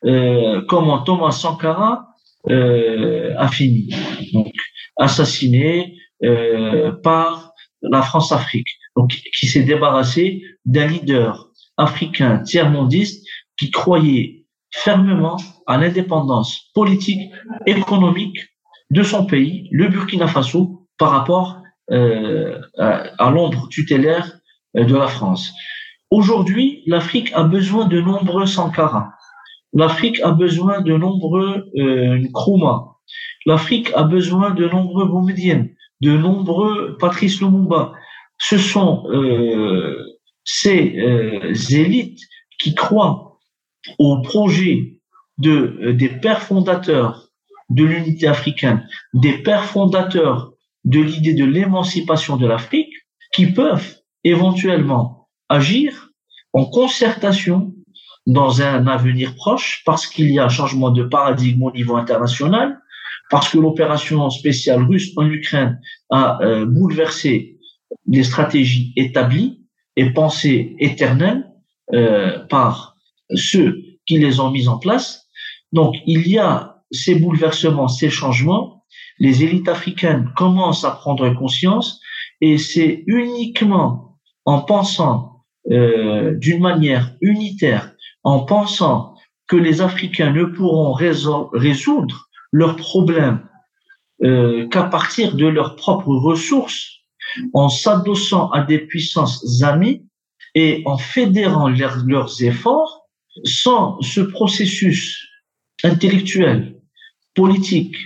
euh, comment Thomas Sankara euh, a fini. Donc, assassiné euh, par la France-Afrique, donc qui s'est débarrassé d'un leader africain tiers-mondiste qui croyait fermement à l'indépendance politique, économique de son pays, le Burkina Faso, par rapport à, l'ombre tutélaire de la France. Aujourd'hui, l'Afrique a besoin de nombreux Sankara. L'Afrique a besoin de nombreux euh, Nkrumah. L'Afrique a besoin de nombreux Boumedienne, de nombreux Patrice Lumumba. Ce sont euh, ces euh, élites qui croient au projet de, euh, des pères fondateurs de l'unité africaine, des pères fondateurs de l'idée de l'émancipation de l'Afrique, qui peuvent éventuellement agir en concertation dans un avenir proche parce qu'il y a un changement de paradigme au niveau international, parce que l'opération spéciale russe en Ukraine a euh, bouleversé les stratégies établies et pensées éternelles euh, par ceux qui les ont mises en place. Donc il y a ces bouleversements, ces changements. Les élites africaines commencent à prendre conscience et c'est uniquement en pensant euh, d'une manière unitaire en pensant que les Africains ne pourront résoudre leurs problèmes euh, qu'à partir de leurs propres ressources, en s'adossant à des puissances amies et en fédérant leurs efforts, sans ce processus intellectuel, politique,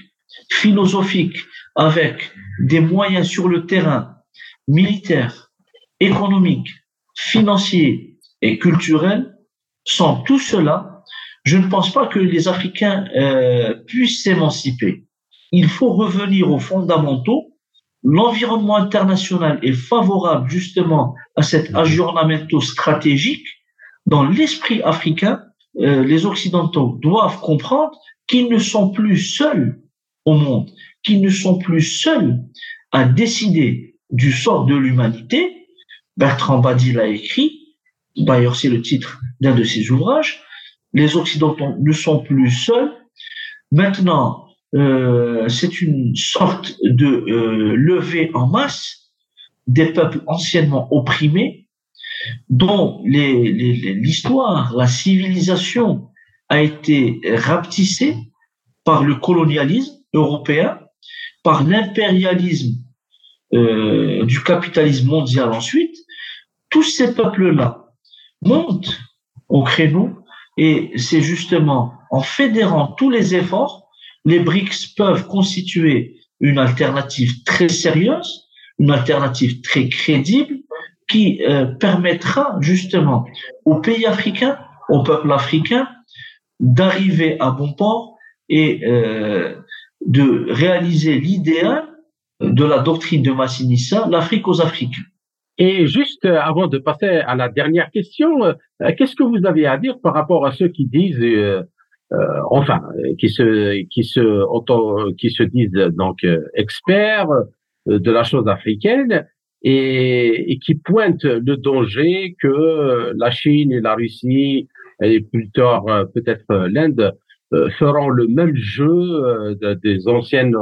philosophique, avec des moyens sur le terrain militaire, économique, financiers et culturels, sans tout cela, je ne pense pas que les Africains euh, puissent s'émanciper. Il faut revenir aux fondamentaux. L'environnement international est favorable justement à cet aggiornamento stratégique. Dans l'esprit africain, euh, les Occidentaux doivent comprendre qu'ils ne sont plus seuls au monde, qu'ils ne sont plus seuls à décider du sort de l'humanité, Bertrand Badi l'a écrit, d'ailleurs c'est le titre d'un de ses ouvrages, les Occidentaux ne sont plus seuls. Maintenant, euh, c'est une sorte de euh, levée en masse des peuples anciennement opprimés, dont l'histoire, la civilisation a été rapetissée par le colonialisme européen, par l'impérialisme euh, du capitalisme mondial ensuite, tous ces peuples-là montent au créneau et c'est justement en fédérant tous les efforts, les BRICS peuvent constituer une alternative très sérieuse, une alternative très crédible qui euh, permettra justement aux pays africains, au peuple africain, d'arriver à bon port et euh, de réaliser l'idéal de la doctrine de Massinissa, l'Afrique aux Africains. Et juste euh, avant de passer à la dernière question, euh, qu'est-ce que vous avez à dire par rapport à ceux qui disent, euh, euh enfin, qui se, qui se, qui se disent donc experts de la chose africaine et, et, qui pointent le danger que la Chine et la Russie et plus tard peut-être l'Inde feront le même jeu des anciennes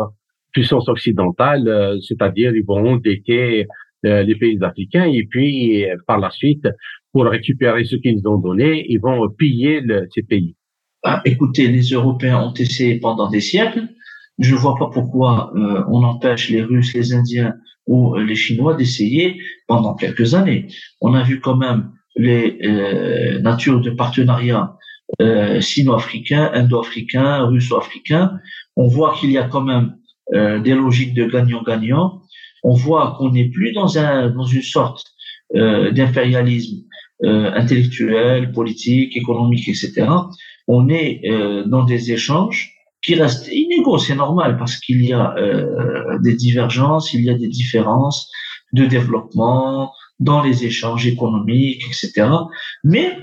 puissances occidentales, c'est-à-dire ils vont euh, les pays africains et puis par la suite pour récupérer ce qu'ils ont donné, ils vont piller ces pays. Ah, écoutez, les Européens ont essayé pendant des siècles. Je ne vois pas pourquoi euh, on empêche les Russes, les Indiens ou les Chinois d'essayer pendant quelques années. On a vu quand même les euh, natures de partenariat euh, sino-africains, indo-africains, russo-africains. On voit qu'il y a quand même euh, des logiques de gagnant-gagnant. On voit qu'on n'est plus dans, un, dans une sorte euh, d'impérialisme euh, intellectuel, politique, économique, etc. On est euh, dans des échanges qui restent inégaux, c'est normal parce qu'il y a euh, des divergences, il y a des différences de développement dans les échanges économiques, etc. Mais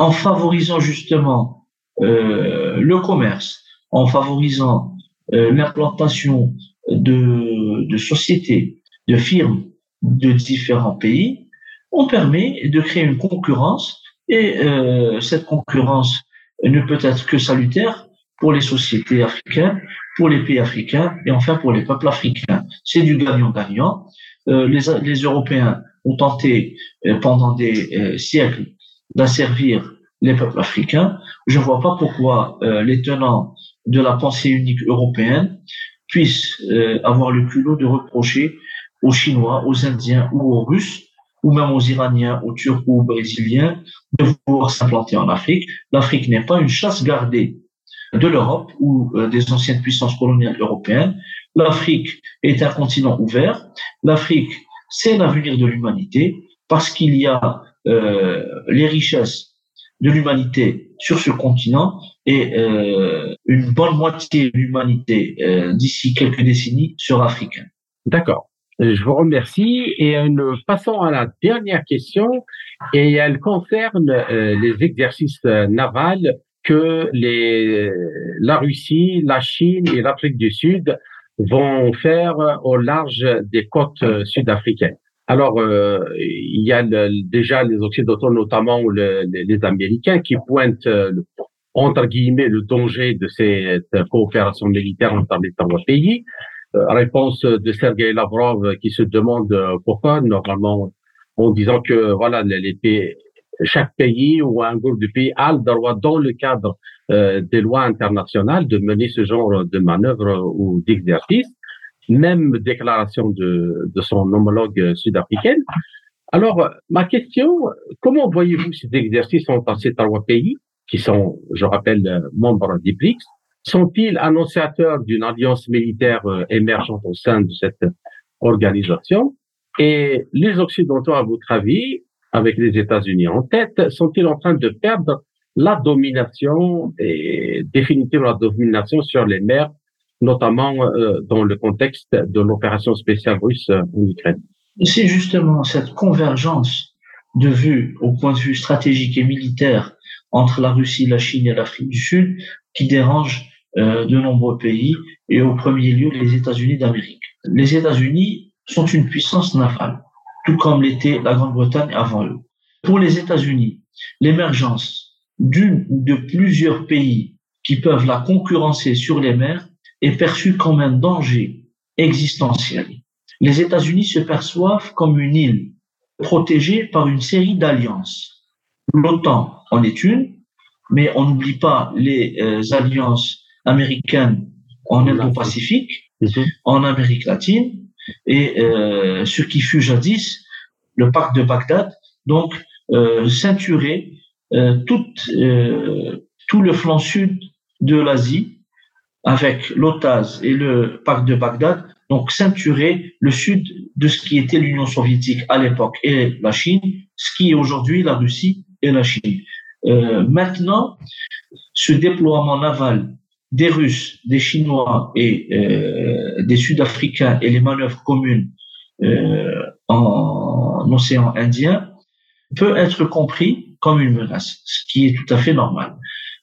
en favorisant justement le commerce, en favorisant l'implantation de, de sociétés, de firmes de différents pays, on permet de créer une concurrence et euh, cette concurrence ne peut être que salutaire pour les sociétés africaines, pour les pays africains et enfin pour les peuples africains. C'est du gagnant-gagnant. Euh, les, les, Européens ont tenté euh, pendant des euh, siècles d'asservir les peuples africains. Je ne vois pas pourquoi euh, les tenants de la pensée unique européenne puissent euh, avoir le culot de reprocher aux Chinois, aux Indiens ou aux Russes ou même aux Iraniens, aux Turcs ou aux Brésiliens de vouloir s'implanter en Afrique. L'Afrique n'est pas une chasse gardée de l'Europe ou euh, des anciennes puissances coloniales européennes. L'Afrique est un continent ouvert. L'Afrique, c'est l'avenir de l'humanité parce qu'il y a euh, les richesses de l'humanité sur ce continent et euh, une bonne moitié de l'humanité euh, d'ici quelques décennies sera africaine. D'accord. Je vous remercie et nous passons à la dernière question et elle concerne euh, les exercices navals que les, la Russie, la Chine et l'Afrique du Sud vont faire au large des côtes sud-africaines. Alors, euh, il y a le, déjà les Occidentaux, notamment le, les, les, Américains, qui pointent, euh, entre guillemets, le danger de cette coopération militaire entre les trois pays. Euh, réponse de Sergei Lavrov qui se demande pourquoi, normalement, en disant que voilà, les chaque pays ou un groupe de pays a le droit, dans le cadre euh, des lois internationales, de mener ce genre de manœuvre ou d'exercice même déclaration de, de son homologue sud-africaine. Alors, ma question, comment voyez-vous ces exercices entre ces trois pays, qui sont, je rappelle, membres des BRICS Sont-ils annonciateurs d'une alliance militaire euh, émergente au sein de cette organisation Et les Occidentaux, à votre avis, avec les États-Unis en tête, sont-ils en train de perdre la domination et définitivement la domination sur les mers notamment euh, dans le contexte de l'opération spéciale russe en Ukraine? C'est justement cette convergence de vues au point de vue stratégique et militaire entre la Russie, la Chine et l'Afrique du Sud qui dérange euh, de nombreux pays et au premier lieu les États-Unis d'Amérique. Les États-Unis sont une puissance navale, tout comme l'était la Grande-Bretagne avant eux. Pour les États-Unis, l'émergence d'une ou de plusieurs pays qui peuvent la concurrencer sur les mers est perçu comme un danger existentiel. Les États-Unis se perçoivent comme une île protégée par une série d'alliances. L'OTAN en est une, mais on n'oublie pas les euh, alliances américaines en Indo-Pacifique, mhm. en Amérique latine, et euh, ce qui fut jadis le pacte de Bagdad, donc euh, ceinturer euh, tout, euh, tout le flanc sud de l'Asie avec l'OTAS et le pacte de Bagdad, donc ceinturer le sud de ce qui était l'Union soviétique à l'époque et la Chine, ce qui est aujourd'hui la Russie et la Chine. Euh, maintenant, ce déploiement naval des Russes, des Chinois et euh, des Sud-Africains et les manœuvres communes euh, en océan Indien peut être compris comme une menace, ce qui est tout à fait normal.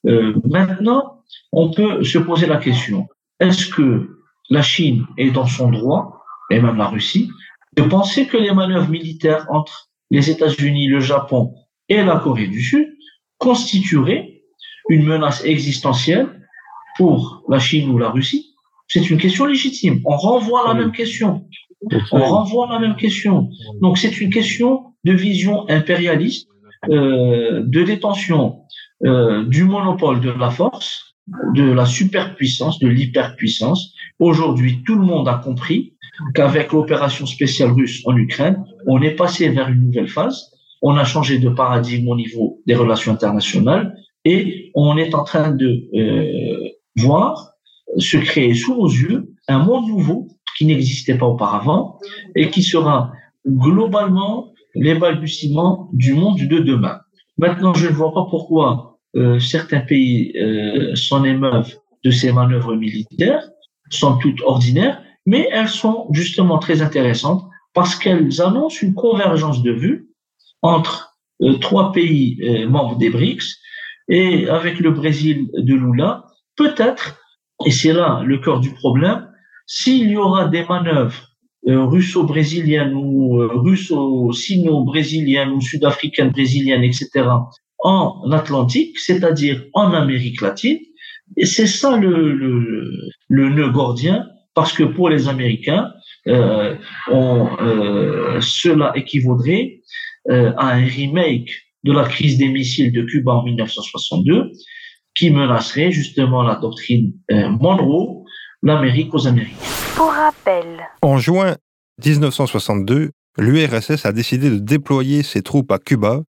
Euh, maintenant, on peut se poser la question, est-ce que la Chine est dans son droit, et même la Russie, de penser que les manœuvres militaires entre les États-Unis, le Japon et la Corée du Sud constitueraient une menace existentielle pour la Chine ou la Russie? C'est une question légitime. On renvoie la même question. On renvoie la même question. Donc c'est une question de vision impérialiste euh, de détention euh, du monopole de la force, de la superpuissance, de l'hyperpuissance. Aujourd'hui, tout le monde a compris qu'avec l'opération spéciale russe en Ukraine, on est passé vers une nouvelle phase. On a changé de paradigme au niveau des relations internationales et on est en train de euh, voir se créer sous nos yeux un monde nouveau qui n'existait pas auparavant et qui sera globalement les balbutiements du monde de demain. Maintenant, je ne vois pas pourquoi euh, certains pays euh, s'en émeuvent de ces manœuvres militaires, sont toutes ordinaires, mais elles sont justement très intéressantes parce qu'elles annoncent une convergence de vues entre euh, trois pays euh, membres des BRICS et avec le Brésil de Lula, peut-être, et c'est là le cœur du problème, s'il y aura des manœuvres euh, russo-brésiliennes ou russo-sino-brésiliennes ou sud-africaines brésiliennes, etc., en Atlantique, c'est-à-dire en Amérique latine, et c'est ça le, nœud gordien, parce que pour les Américains, cela équivaudrait euh, à un remake de la crise des missiles de Cuba en 1962, qui menacerait justement la doctrine euh, Monroe, l'Amérique aux Américains. Pour rappel, En juin 1962, l'URSS a décidé de déployer ses troupes à Cuba,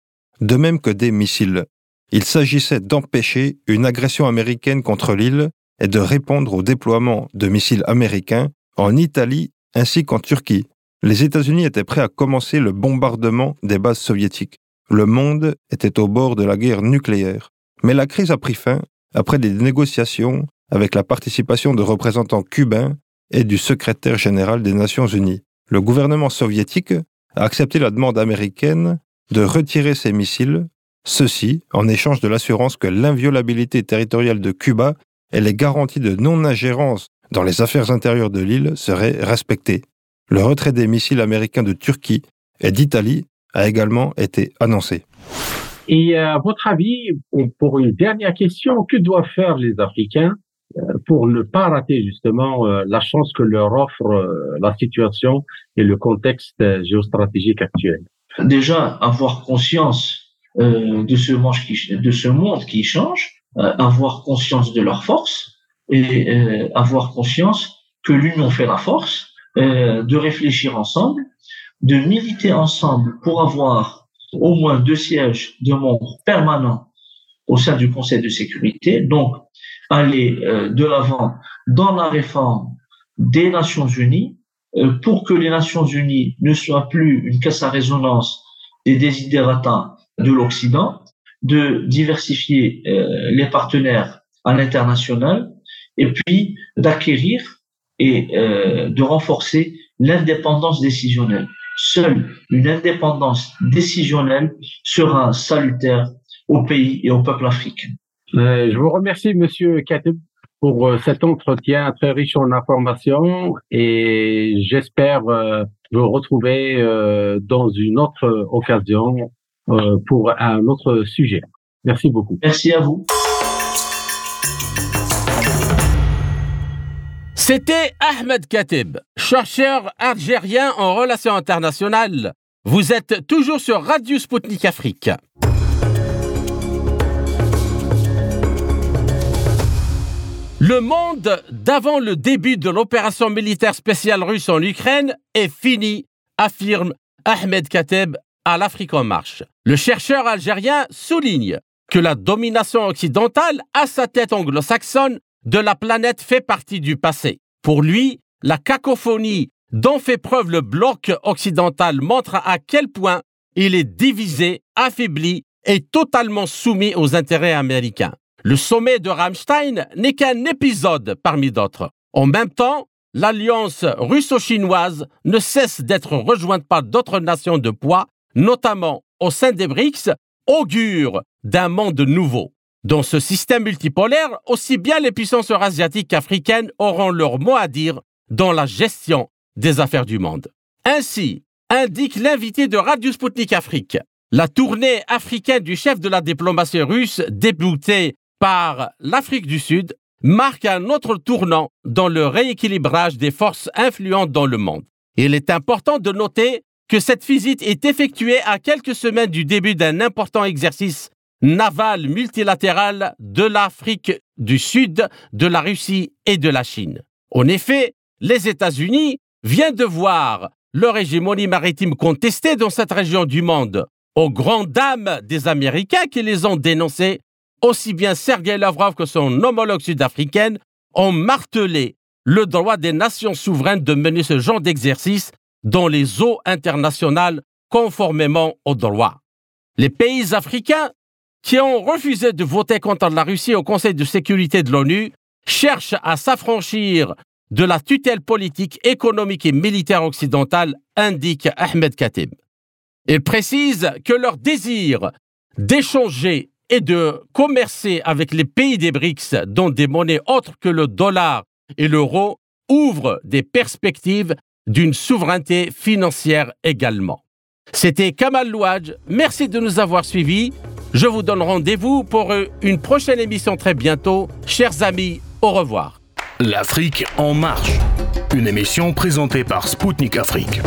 de même que des missiles. Il s'agissait d'empêcher une agression américaine contre l'île et de répondre au déploiement de missiles américains en Italie ainsi qu'en Turquie. Les États-Unis étaient prêts à commencer le bombardement des bases soviétiques. Le monde était au bord de la guerre nucléaire. Mais la crise a pris fin après des négociations avec la participation de représentants cubains et du secrétaire général des Nations Unies. Le gouvernement soviétique a accepté la demande américaine de retirer ses missiles, ceci en échange de l'assurance que l'inviolabilité territoriale de Cuba et les garanties de non-ingérence dans les affaires intérieures de l'île seraient respectées. Le retrait des missiles américains de Turquie et d'Italie a également été annoncé. Et euh, à votre avis, pour une dernière question, que doivent faire les Africains euh, pour ne pas rater justement euh, la chance que leur offre la situation et le contexte géostratégique actuel? Déjà, avoir conscience de, ce manche qui, de ce monde qui change, avoir conscience de leur force et avoir conscience que l'union fait la force, euh, de réfléchir ensemble, de militer ensemble pour avoir au moins deux sièges de membres permanents au sein du Conseil de sécurité, donc aller euh, de l'avant dans la réforme des Nations Unies euh, pour que les Nations Unies ne soient plus une caisse à résonance des désidératas de l'Occident, de diversifier les partenaires à l'international et puis d'acquérir et euh, de renforcer l'indépendance décisionnelle. Seule une indépendance décisionnelle sera salutaire au pays et au peuple africain. Euh, Je vous remercie, Monsieur Kateb, pour euh, cet entretien très riche en informations et j'espère euh, vous retrouver dans une autre occasion pour un autre sujet. Merci beaucoup. Merci à vous. C'était Ahmed Katib, chercheur algérien en relations internationales. Vous êtes toujours sur Radio Sputnik Afrique. Le monde d'avant le début de l'opération militaire spéciale russe en Ukraine est fini, affirme Ahmed Kateb à l'Afrique en marche. Le chercheur algérien souligne que la domination occidentale à sa tête anglo-saxonne de la planète fait partie du passé. Pour lui, la cacophonie dont fait preuve le bloc occidental montre à quel point il est divisé, affaibli et totalement soumis aux intérêts américains. Le sommet de Rammstein n'est qu'un épisode parmi d'autres. En même temps, l'alliance russo-chinoise ne cesse d'être rejointe par d'autres nations de poids, notamment au sein des BRICS, augure d'un monde nouveau. Dans ce système multipolaire, aussi bien les puissances eurasiatiques qu'africaines auront leur mot à dire dans la gestion des affaires du monde. Ainsi, indique l'invité de Radio Sputnik Afrique, la tournée africaine du chef de la diplomatie russe, débutée par l'Afrique du Sud, marque un autre tournant dans le rééquilibrage des forces influentes dans le monde. Il est important de noter que cette visite est effectuée à quelques semaines du début d'un important exercice naval multilatéral de l'Afrique du Sud, de la Russie et de la Chine. En effet, les États-Unis viennent de voir leur hégémonie maritime contestée dans cette région du monde, aux grandes dames des Américains qui les ont dénoncés, aussi bien Sergei Lavrov que son homologue sud-africaine ont martelé le droit des nations souveraines de mener ce genre d'exercice dans les eaux internationales conformément au droit. Les pays africains qui ont refusé de voter contre la Russie au Conseil de sécurité de l'ONU cherchent à s'affranchir de la tutelle politique, économique et militaire occidentale, indique Ahmed Katib. Il précise que leur désir d'échanger et de commercer avec les pays des BRICS, dont des monnaies autres que le dollar et l'euro, ouvre des perspectives d'une souveraineté financière également. C'était Kamal Louadj. Merci de nous avoir suivis. Je vous donne rendez-vous pour une prochaine émission très bientôt. Chers amis, au revoir. L'Afrique en marche. Une émission présentée par Spoutnik Afrique.